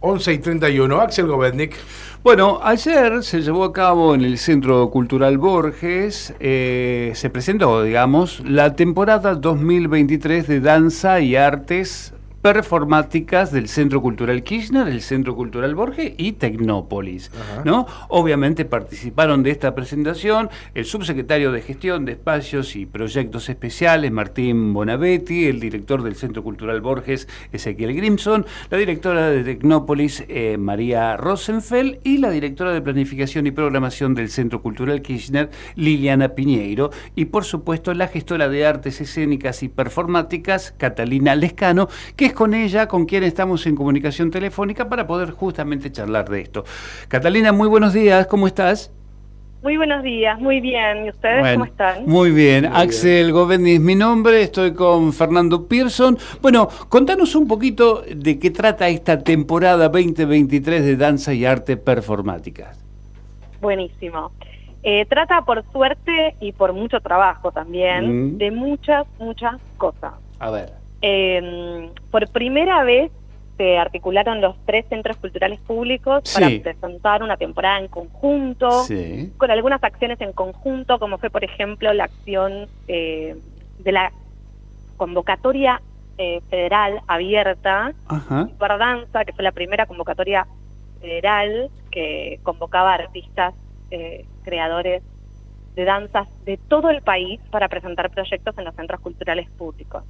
11 y 31. Axel Govetnik. Bueno, ayer se llevó a cabo en el Centro Cultural Borges, eh, se presentó, digamos, la temporada 2023 de Danza y Artes performáticas del Centro Cultural Kirchner, el Centro Cultural Borges y Tecnópolis. ¿no? Obviamente participaron de esta presentación el subsecretario de Gestión de Espacios y Proyectos Especiales, Martín Bonavetti, el director del Centro Cultural Borges, Ezequiel Grimson, la directora de Tecnópolis, eh, María Rosenfeld, y la directora de Planificación y Programación del Centro Cultural Kirchner, Liliana Piñeiro, y por supuesto la gestora de artes escénicas y performáticas, Catalina Lescano, que es con ella con quien estamos en comunicación telefónica para poder justamente charlar de esto. Catalina, muy buenos días, ¿cómo estás? Muy buenos días, muy bien. ¿Y ustedes cómo están? Muy bien. Axel Govendi es mi nombre, estoy con Fernando Pearson. Bueno, contanos un poquito de qué trata esta temporada 2023 de Danza y Arte Performáticas. Buenísimo. Eh, trata por suerte y por mucho trabajo también mm. de muchas, muchas cosas. A ver. Eh, por primera vez se articularon los tres centros culturales públicos para presentar una temporada en conjunto, con algunas acciones en conjunto, como fue, por ejemplo, la acción eh, de la convocatoria eh, federal abierta para danza, que fue la primera convocatoria federal que convocaba artistas, eh, creadores de danzas de todo el país para presentar proyectos en los centros culturales públicos.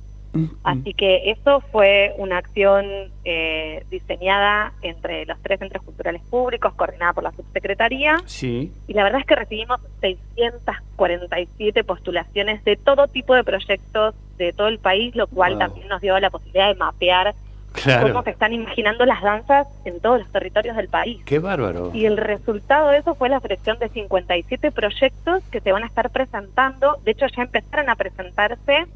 Así que eso fue una acción eh, diseñada entre los tres centros culturales públicos, coordinada por la subsecretaría. Sí. Y la verdad es que recibimos 647 postulaciones de todo tipo de proyectos de todo el país, lo cual también nos dio la posibilidad de mapear cómo se están imaginando las danzas en todos los territorios del país. ¡Qué bárbaro! Y el resultado de eso fue la selección de 57 proyectos que se van a estar presentando. De hecho, ya empezaron a presentarse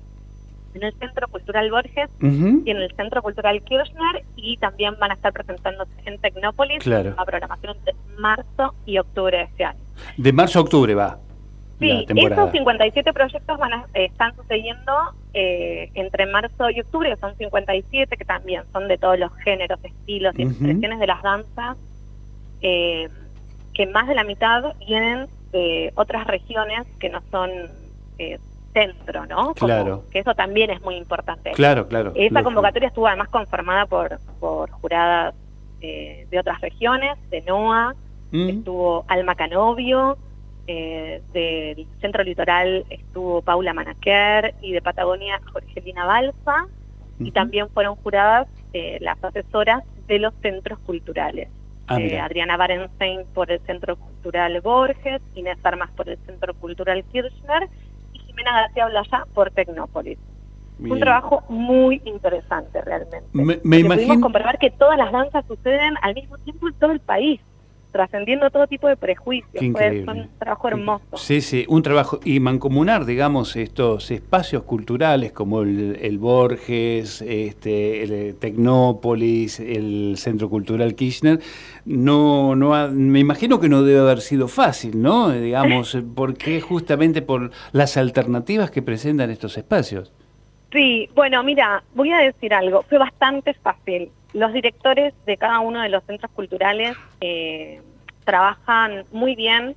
en el Centro Cultural Borges y en el Centro Cultural Kirchner y también van a estar presentándose en Tecnópolis claro. la programación de marzo y octubre de este año. De marzo a octubre va. Sí, esos 57 proyectos van a, eh, están sucediendo eh, entre marzo y octubre, son 57 que también son de todos los géneros, estilos y expresiones de las danzas, eh, que más de la mitad vienen de otras regiones que no son centro, ¿no? claro. Que eso también es muy importante. Claro, claro. Esa convocatoria estuvo además conformada por, por juradas eh, de otras regiones, de NOA, mm. estuvo Alma Canovio, eh, del Centro Litoral estuvo Paula Manaquer y de Patagonia Jorgelina Balsa, y también fueron juradas eh, las asesoras de los centros culturales. Ah, Adriana Barenstein por el Centro Cultural Borges, Inés Armas por el Centro Cultural Kirchner Jimena García Blaya por Tecnópolis. Un trabajo muy interesante realmente. Me, me imagino... Pudimos comprobar que todas las danzas suceden al mismo tiempo en todo el país trascendiendo todo tipo de prejuicios. Fue, un trabajo hermoso. Sí, sí, un trabajo. Y mancomunar, digamos, estos espacios culturales como el, Borges, este, el eh, Tecnópolis, el Centro Cultural Kirchner, no, no me imagino que no debe haber sido fácil, ¿no? Digamos, porque justamente por las alternativas que presentan estos espacios. Sí, bueno, mira, voy a decir algo, fue bastante fácil. Los directores de cada uno de los centros culturales eh, trabajan muy bien,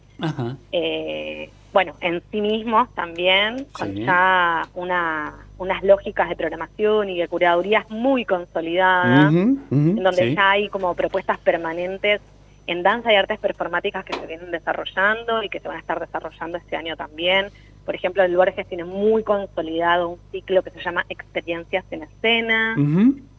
eh, bueno, en sí mismos también, con ya una, unas lógicas de programación y de curadurías muy consolidadas, en donde ya hay como propuestas permanentes en danza y artes performáticas que se vienen desarrollando y que se van a estar desarrollando este año también. Por ejemplo, el Borges tiene muy consolidado un ciclo que se llama Experiencias en Escena.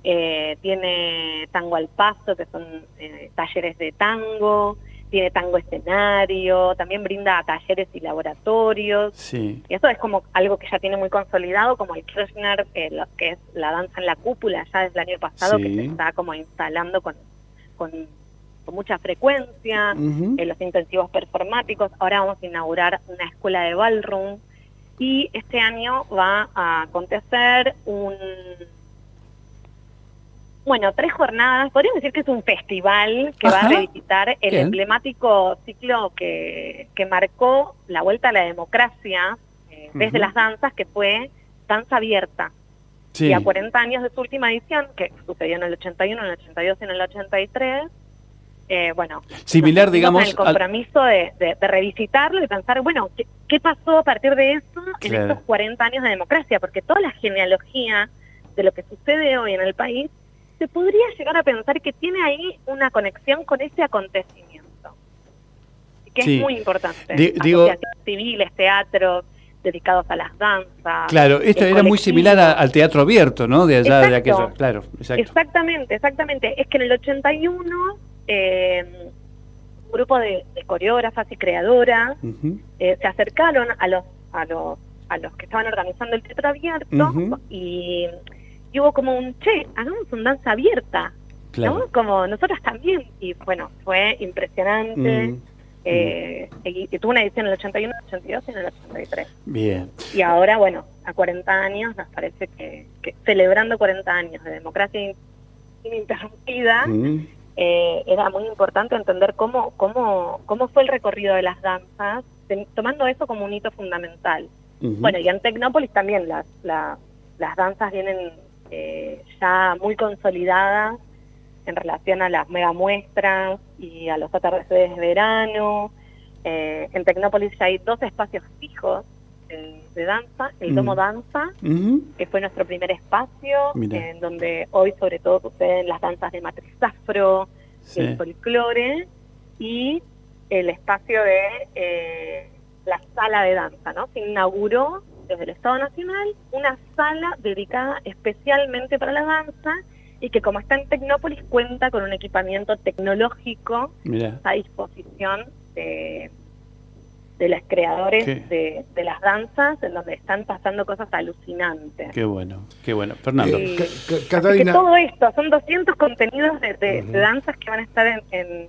Eh, tiene Tango al Paso, que son eh, talleres de tango. Tiene tango escenario. También brinda talleres y laboratorios. Sí. Y eso es como algo que ya tiene muy consolidado, como el Kirchner, eh, que es la danza en la cúpula, ya desde el año pasado, que se está como instalando con, con con mucha frecuencia, en los intensivos performáticos. Ahora vamos a inaugurar una escuela de ballroom y este año va a acontecer un... Bueno, tres jornadas, podríamos decir que es un festival que va a revisitar el emblemático ciclo que, que marcó la vuelta a la democracia eh, desde las danzas, que fue danza abierta. Y a 40 años de su última edición, que sucedió en el 81, en el 82 y en el 83, eh, bueno, similar, digamos, el compromiso de, revisitarlo y pensar, bueno, ¿qué, pasó a partir de eso en estos 40 años de democracia? Porque toda la genealogía de lo que sucede hoy en el país se podría llegar a pensar que tiene ahí una conexión con ese acontecimiento, que es muy importante. digo, civiles, teatros, dedicados a las danzas. Claro, esto era muy similar al teatro abierto, ¿no? De allá de aquello, claro. Exactamente, exactamente. Es que en el 81 eh, un grupo de, coreógrafas y creadoras eh, se acercaron a los, a los a los que estaban organizando el teatro abierto y, hubo como un, che, hagamos un danza abierta, ¿no? Como nosotros también. Y bueno, fue impresionante. Eh, y, tuvo una edición en el 81, en el 82 y en el 83. Bien. Y ahora, bueno, a 40 años, nos parece que, celebrando 40 años de democracia ininterrumpida, mm. Eh, era muy importante entender cómo, cómo, cómo fue el recorrido de las danzas, tomando eso como un hito fundamental. Bueno, y en Tecnópolis también las, las danzas vienen eh, ya muy consolidadas en relación a las mega muestras y a los atardeceres de verano. Eh, en Tecnópolis ya hay dos espacios fijos de danza, el Domo Danza, que fue nuestro primer espacio, en donde hoy sobre todo suceden las danzas de matriz afro, el folclore, y el espacio de eh, la sala de danza, ¿no? Se inauguró desde el Estado Nacional una sala dedicada especialmente para la danza y que como está en Tecnópolis cuenta con un equipamiento tecnológico a disposición de, de los creadores de, las danzas, en donde están pasando cosas alucinantes. Qué bueno, qué bueno. Fernando. todo esto, son 200 contenidos de, danzas que van a estar en, en,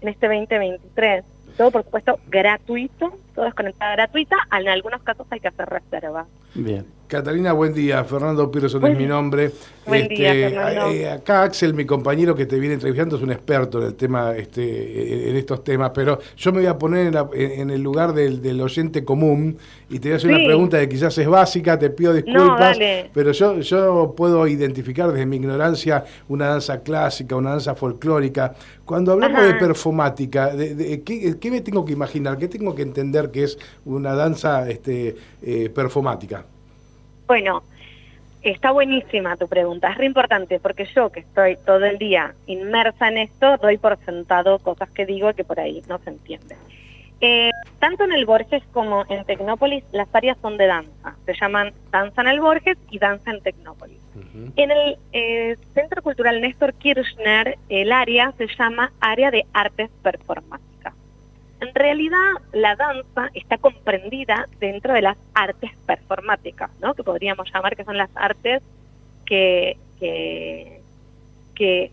en este 2023 todo por supuesto gratuito, todo es conectada gratuita, en algunos casos hay que hacer reserva. Bien. Catalina, buen día. Fernando Pearson es mi nombre. Buen día, este, eh, acá Axel, mi compañero que te viene entrevistando, es un experto en el tema, este, en estos temas, pero yo me voy a poner en, el lugar del, oyente común y te voy a hacer una pregunta que quizás es básica, te pido disculpas, pero yo, yo puedo identificar desde mi ignorancia una danza clásica, una danza folclórica. Cuando hablamos de performática, de, ¿qué, me tengo que imaginar? ¿Qué tengo que entender que es una danza este, eh, performática? Bueno, está buenísima tu pregunta, es re importante porque yo que estoy todo el día inmersa en esto, doy por sentado cosas que digo que por ahí no se entienden. Eh, tanto en el Borges como en Tecnópolis las áreas son de danza, se llaman danza en el Borges y danza en Tecnópolis. En el eh, Centro Cultural Néstor Kirchner el área se llama área de artes performáticas. En realidad, la danza está comprendida dentro de las artes performáticas, ¿no? que podríamos llamar que son las artes que, que, que,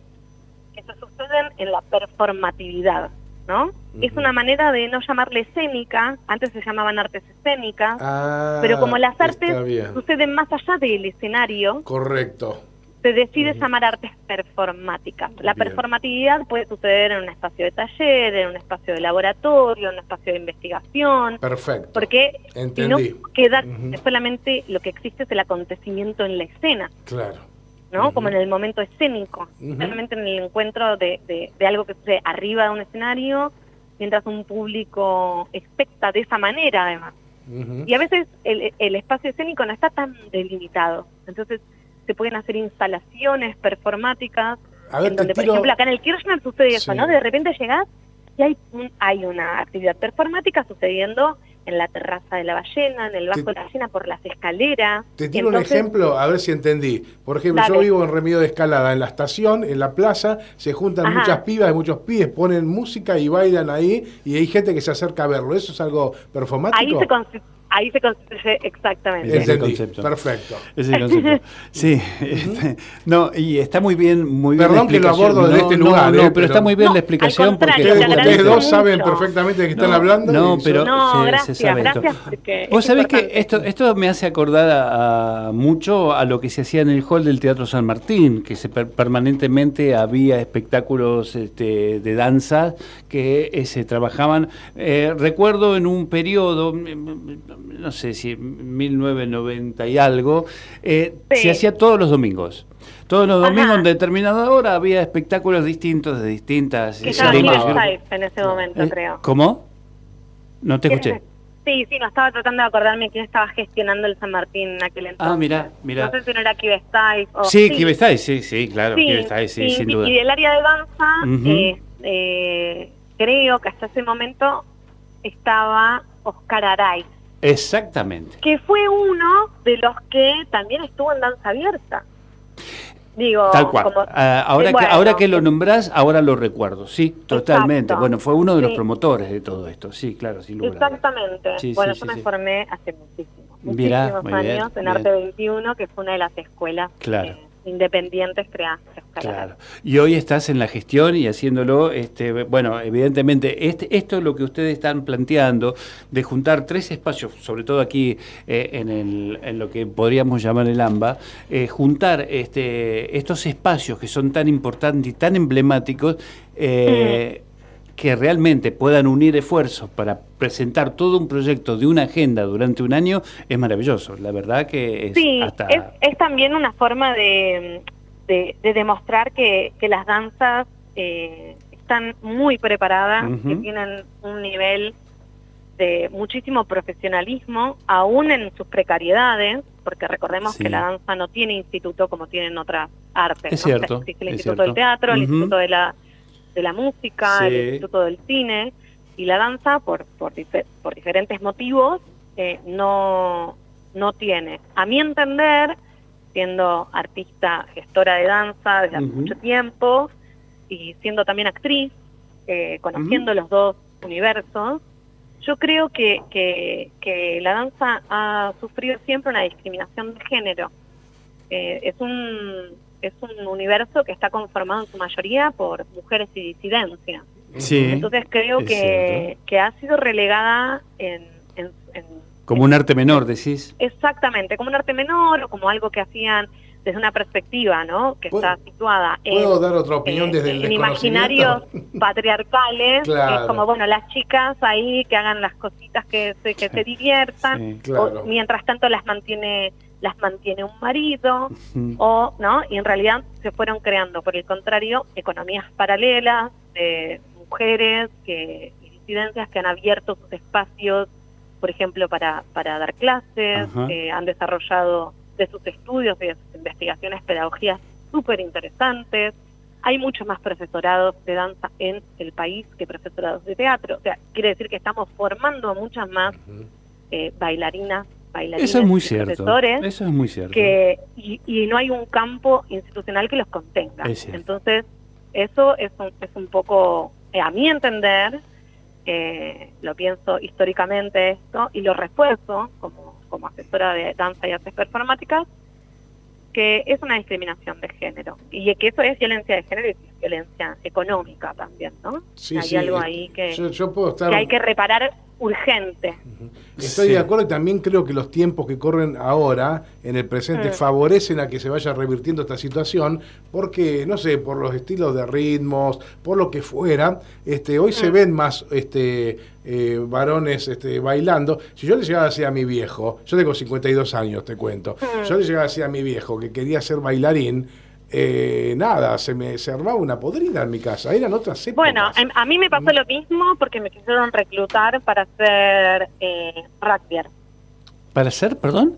se suceden en la performatividad. ¿no? Es una manera de no llamarle escénica, antes se llamaban artes escénicas, ah, pero como las artes suceden más allá del escenario, correcto se decide llamar artes performáticas. La performatividad puede suceder en un espacio de taller, en un espacio de laboratorio, en un espacio de investigación. Perfecto. Porque si no queda solamente lo que existe es el acontecimiento en la escena. Claro. ¿no? Como en el momento escénico, realmente en el encuentro de, de, algo que sucede arriba de un escenario, mientras un público expecta de esa manera además. Y a veces el, el espacio escénico no está tan delimitado. Entonces, se pueden hacer instalaciones performáticas. A ver, donde, por ejemplo, acá en el Kirchner sucede eso, ¿no? De repente llegás y hay, hay una actividad performática sucediendo en la terraza de la ballena, en el bajo de la ballena, por las escaleras. Te tiro un ejemplo, a ver si entendí. Por ejemplo, yo vivo en Remedio de Escalada, en la estación, en la plaza, se juntan muchas pibas y muchos pibes, ponen música y bailan ahí, y hay gente que se acerca a verlo. ¿Eso es algo performático? Ahí se, ahí se construye exactamente. Ese concepto. Perfecto. Ese concepto. Sí. Este, no, y está muy bien, muy Perdón que lo abordo desde este lugar. No, eh, pero, está muy bien la explicación porque ustedes, dos saben perfectamente de qué están hablando. No, pero no, gracias, se, sabe gracias Vos sabés que esto, esto me hace acordar a, mucho a lo que se hacía en el hall del Teatro San Martín, que se permanentemente había espectáculos este, de danza que eh, se trabajaban. Eh, recuerdo en un periodo no sé si 1990 y algo, eh, se hacía todos los domingos. Todos los domingos en determinada hora había espectáculos distintos de distintas... Que estaba en ese momento, eh, creo. ¿Cómo? No te escuché. Sí, sí, no estaba tratando de acordarme quién estaba gestionando el San Martín en aquel entonces. Ah, mira, mira. No sé si no era Kibestais o... Sí, sí. sí, sí, claro, sí, sí, sin duda. Y del área de danza, eh, eh, creo que hasta ese momento estaba Oscar Aray. Exactamente. Que fue uno de los que también estuvo en danza abierta. Digo, Tal cual. Ah, ahora, que, ahora que lo nombrás, ahora lo recuerdo. Sí, totalmente. Bueno, fue uno de los promotores de todo esto. Sí, claro, sin lugar Exactamente. bueno, yo me formé hace muchísimo, muchísimos años en Arte 21, que fue una de las escuelas. Claro. Independientes creadas. Claro. Y hoy estás en la gestión y haciéndolo, este, bueno, evidentemente, este, esto es lo que ustedes están planteando, de juntar tres espacios, sobre todo aquí eh, en, el, en, lo que podríamos llamar el AMBA, eh, juntar este, estos espacios que son tan importantes y tan emblemáticos, eh, que realmente puedan unir esfuerzos para presentar todo un proyecto de una agenda durante un año es maravilloso. La verdad que es sí, es, también una forma de, de, demostrar que, que, las danzas eh, están muy preparadas, que tienen un nivel de muchísimo profesionalismo, aún en sus precariedades, porque recordemos que la danza no tiene instituto como tienen otras artes. Es cierto. Existe el Instituto del Teatro, el Instituto de la de la música, el Instituto del Cine y la danza, por, por, por diferentes motivos, eh, no, no tiene. A mi entender, siendo artista, gestora de danza desde hace mucho tiempo y siendo también actriz, eh, conociendo los dos universos, yo creo que, que, que, la danza ha sufrido siempre una discriminación de género. Eh, es un es un universo que está conformado en su mayoría por mujeres y disidencias. Sí, Entonces creo que, que, ha sido relegada en, Como un arte menor, decís. Exactamente, como un arte menor o como algo que hacían desde una perspectiva, ¿no? Que está situada en... ¿Puedo dar otra opinión desde el En imaginarios patriarcales, es como, bueno, las chicas ahí que hagan las cositas que se, que se diviertan, mientras tanto las mantiene las mantiene un marido, o, ¿no? Y en realidad se fueron creando, por el contrario, economías paralelas de mujeres que, y disidencias que han abierto sus espacios, por ejemplo, para, para dar clases, que han desarrollado de sus estudios y de sus investigaciones pedagogías súper interesantes. Hay mucho más profesorados de danza en el país que profesorados de teatro. O sea, quiere decir que estamos formando a muchas más eh, bailarinas eso es muy cierto. Eso es muy cierto. Que, y, no hay un campo institucional que los contenga. Entonces, eso es un, es un poco, eh, a mi entender, eh, lo pienso históricamente esto, y lo refuerzo como, como asesora de danza y artes performáticas, que es una discriminación de género y que eso es violencia de género y violencia económica también, ¿no? Sí, hay algo ahí que, que hay que reparar urgente. Estoy de acuerdo y también creo que los tiempos que corren ahora, en el presente, mm. favorecen a que se vaya revirtiendo esta situación, porque, no sé, por los estilos de ritmos, por lo que fuera, este, hoy se mm. ven más este, eh, varones este, bailando. Si yo le llegaba a decir a mi viejo, yo tengo 52 años, te cuento, mm. yo le llegaba a decir a mi viejo que quería ser bailarín, eh, nada, se me se armaba una podrida en mi casa. Eran otras épocas. Bueno, a, mí me pasó lo mismo porque me quisieron reclutar para ser eh, rugby. ¿Para ser, perdón?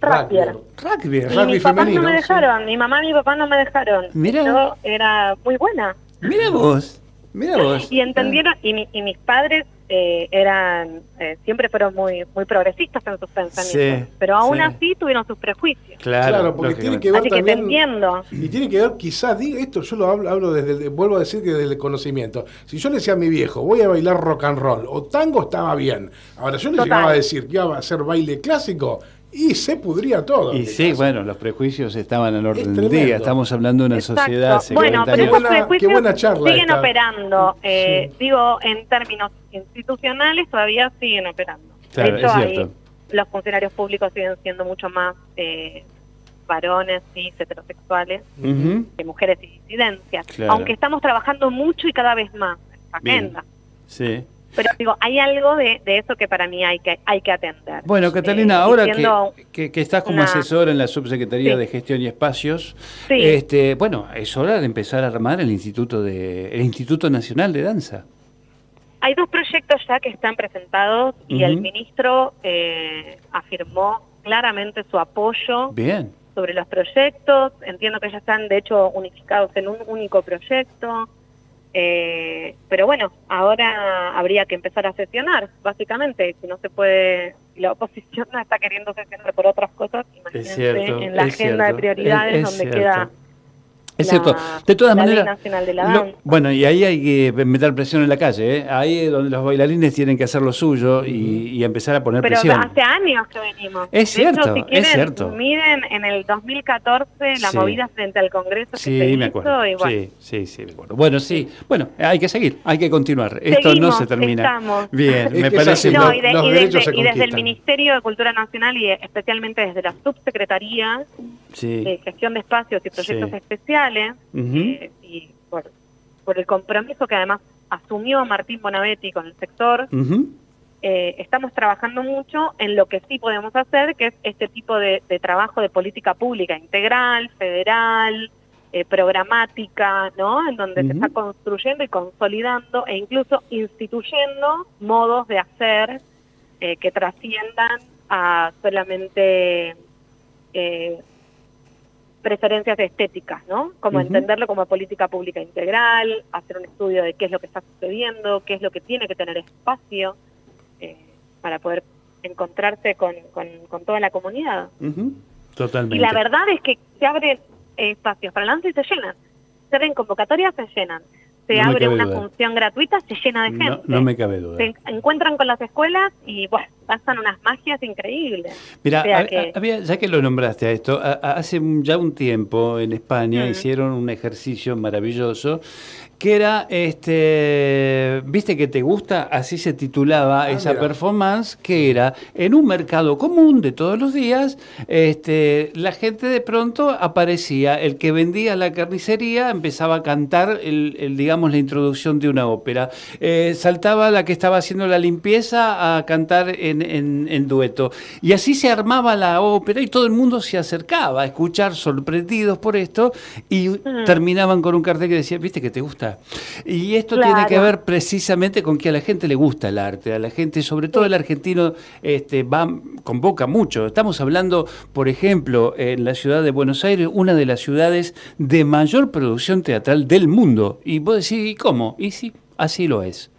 Rugby. Rugby. Y mis papás no me dejaron, mi mamá y mi papá no me dejaron. Mira. Yo era muy buena. Mira vos. Mira vos. Y entendieron, y, y mis padres eh, eran eh, siempre fueron muy muy progresistas en sus pensamientos, pero aún así tuvieron sus prejuicios. Claro, porque tiene que ver también y tiene que ver quizás digo esto yo lo hablo, hablo desde vuelvo a decir que desde el conocimiento. Si yo le decía a mi viejo, voy a bailar rock and roll o tango estaba bien. Ahora yo le llegaba a decir que iba a hacer baile clásico, y se pudría todo. Y sí, bueno, los prejuicios estaban al orden del día. Estamos hablando de una sociedad Bueno, pero esos prejuicios siguen operando. Eh, digo, en términos institucionales todavía siguen operando. de hecho, los funcionarios públicos siguen siendo mucho más eh, varones y heterosexuales que mujeres y disidencias. Aunque estamos trabajando mucho y cada vez más en esta agenda. Sí. Pero digo, hay algo de, eso que para mí hay que, hay que atender. Bueno, Catalina, eh, ahora que, que, estás como asesora en la Subsecretaría de Gestión y Espacios, este, bueno, es hora de empezar a armar el Instituto, de, el Instituto Nacional de Danza. Hay dos proyectos ya que están presentados y el ministro eh, afirmó claramente su apoyo Bien. sobre los proyectos. Entiendo que ya están, de hecho, unificados en un único proyecto. Eh, pero bueno, ahora habría que empezar a sesionar, básicamente. Si no se puede, la oposición no está queriendo sesionar por otras cosas, imagínense en la agenda de prioridades donde queda es cierto. De todas maneras. bueno, y ahí hay que meter presión en la calle. ¿eh? Ahí es donde los bailarines tienen que hacer lo suyo y, empezar a poner presión. Pero hace años que venimos. Es cierto, es cierto. Miren en el 2014 la movida frente al Congreso. Que sí, me acuerdo. Sí, sí, sí, me acuerdo. Bueno, sí. Bueno, hay que seguir, hay que continuar. Esto no se termina. Bien, me parece. No, y, desde, el Ministerio de Cultura Nacional y especialmente desde la Subsecretaría de Gestión de Espacios y Proyectos Especiales eh, y por, el compromiso que además asumió Martín Bonavetti con el sector, eh, estamos trabajando mucho en lo que sí podemos hacer, que es este tipo de, trabajo de política pública integral, federal, eh, programática, ¿no? En donde se está construyendo y consolidando e incluso instituyendo modos de hacer que trasciendan a solamente preferencias estéticas, ¿no? Como entenderlo como política pública integral, hacer un estudio de qué es lo que está sucediendo, qué es lo que tiene que tener espacio eh, para poder encontrarse con, con, toda la comunidad. Totalmente. Y la verdad es que se abren espacios para el y se llenan. Se ven convocatorias, se llenan se abre una función gratuita, se llena de gente. No, me cabe duda. Se encuentran con las escuelas y bueno, pasan unas magias increíbles. Mira, ya que lo nombraste a esto, hace ya un tiempo en España hicieron un ejercicio maravilloso que era, este, viste que te gusta, así se titulaba ah, esa performance, que era en un mercado común de todos los días, este, la gente de pronto aparecía, el que vendía la carnicería empezaba a cantar, el, digamos, la introducción de una ópera, eh, saltaba la que estaba haciendo la limpieza a cantar en, en, dueto, y así se armaba la ópera y todo el mundo se acercaba a escuchar sorprendidos por esto y mm. terminaban con un cartel que decía, viste que te gusta y esto tiene que ver precisamente con que a la gente le gusta el arte, a la gente, sobre todo el argentino, este, va, convoca mucho. Estamos hablando, por ejemplo, en la ciudad de Buenos Aires, una de las ciudades de mayor producción teatral del mundo. Y vos decís, ¿y cómo? Y sí, así lo es.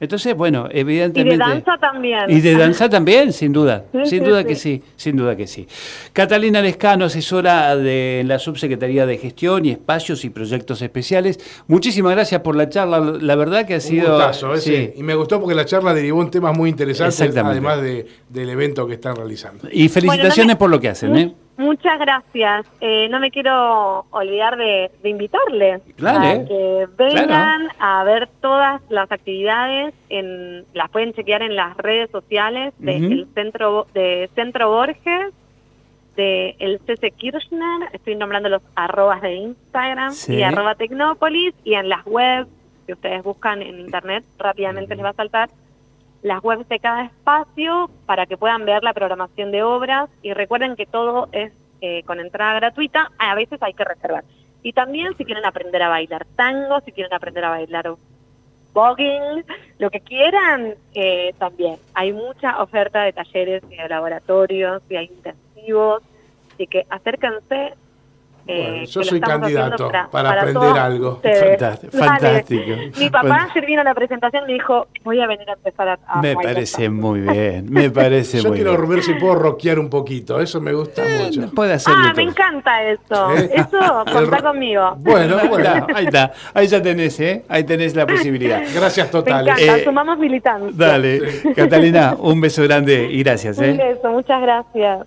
Entonces, bueno, evidentemente... Y de danza también. Y de danza también, sin duda. sin duda que sí, sin duda que sí. Catalina Lescano, asesora de la Subsecretaría de Gestión y Espacios y Proyectos Especiales. Muchísimas gracias por la charla. La verdad que ha sido... Un sí. Y me gustó porque la charla derivó en temas muy interesantes, además del evento que están realizando. Y felicitaciones por lo que hacen, ¿eh? Muchas gracias. Eh, no me quiero olvidar de, invitarles a que vengan a ver todas las actividades. En, las pueden chequear en las redes sociales del centro de Centro Borges, de el CC Kirchner. Estoy nombrando los arrobas de Instagram y arroba Tecnópolis y en las webs que ustedes buscan en internet rápidamente les va a saltar las webs de cada espacio para que puedan ver la programación de obras y recuerden que todo es eh, con entrada gratuita, a veces hay que reservar. Y también si quieren aprender a bailar tango, si quieren aprender a bailar voguing, lo que quieran, eh, también. Hay mucha oferta de talleres y de laboratorios y hay intensivos, así que acérquense, eh, yo soy candidato para, aprender algo. Fantástico. Mi papá ayer vino a la presentación y me dijo, voy a venir a empezar a... me parece muy bien, me parece yo muy bien. Yo quiero ver si puedo rockear un poquito, eso me gusta eh, mucho. Puede ah, me encanta eso. ¿Eh? Eso, contá conmigo. Bueno, bueno. ahí está, ahí ya tenés, ¿eh? Ahí tenés la posibilidad. Gracias totales. Me encanta, sumamos militantes. Dale, Catalina, un beso grande y gracias. Un beso, muchas gracias.